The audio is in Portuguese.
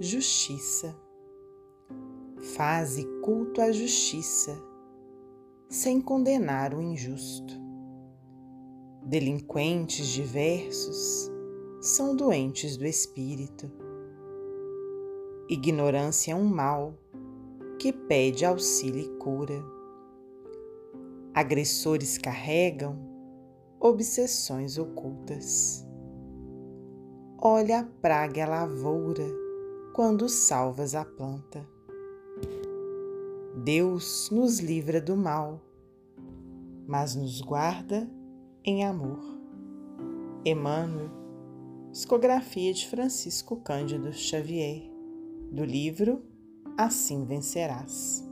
justiça. Faze culto à justiça, sem condenar o injusto. Delinquentes diversos são doentes do espírito. Ignorância é um mal que pede auxílio e cura. Agressores carregam obsessões ocultas. Olha a praga a lavoura quando salvas a planta. Deus nos livra do mal, mas nos guarda em amor. Emmanuel, psicografia de Francisco Cândido Xavier, do livro Assim Vencerás.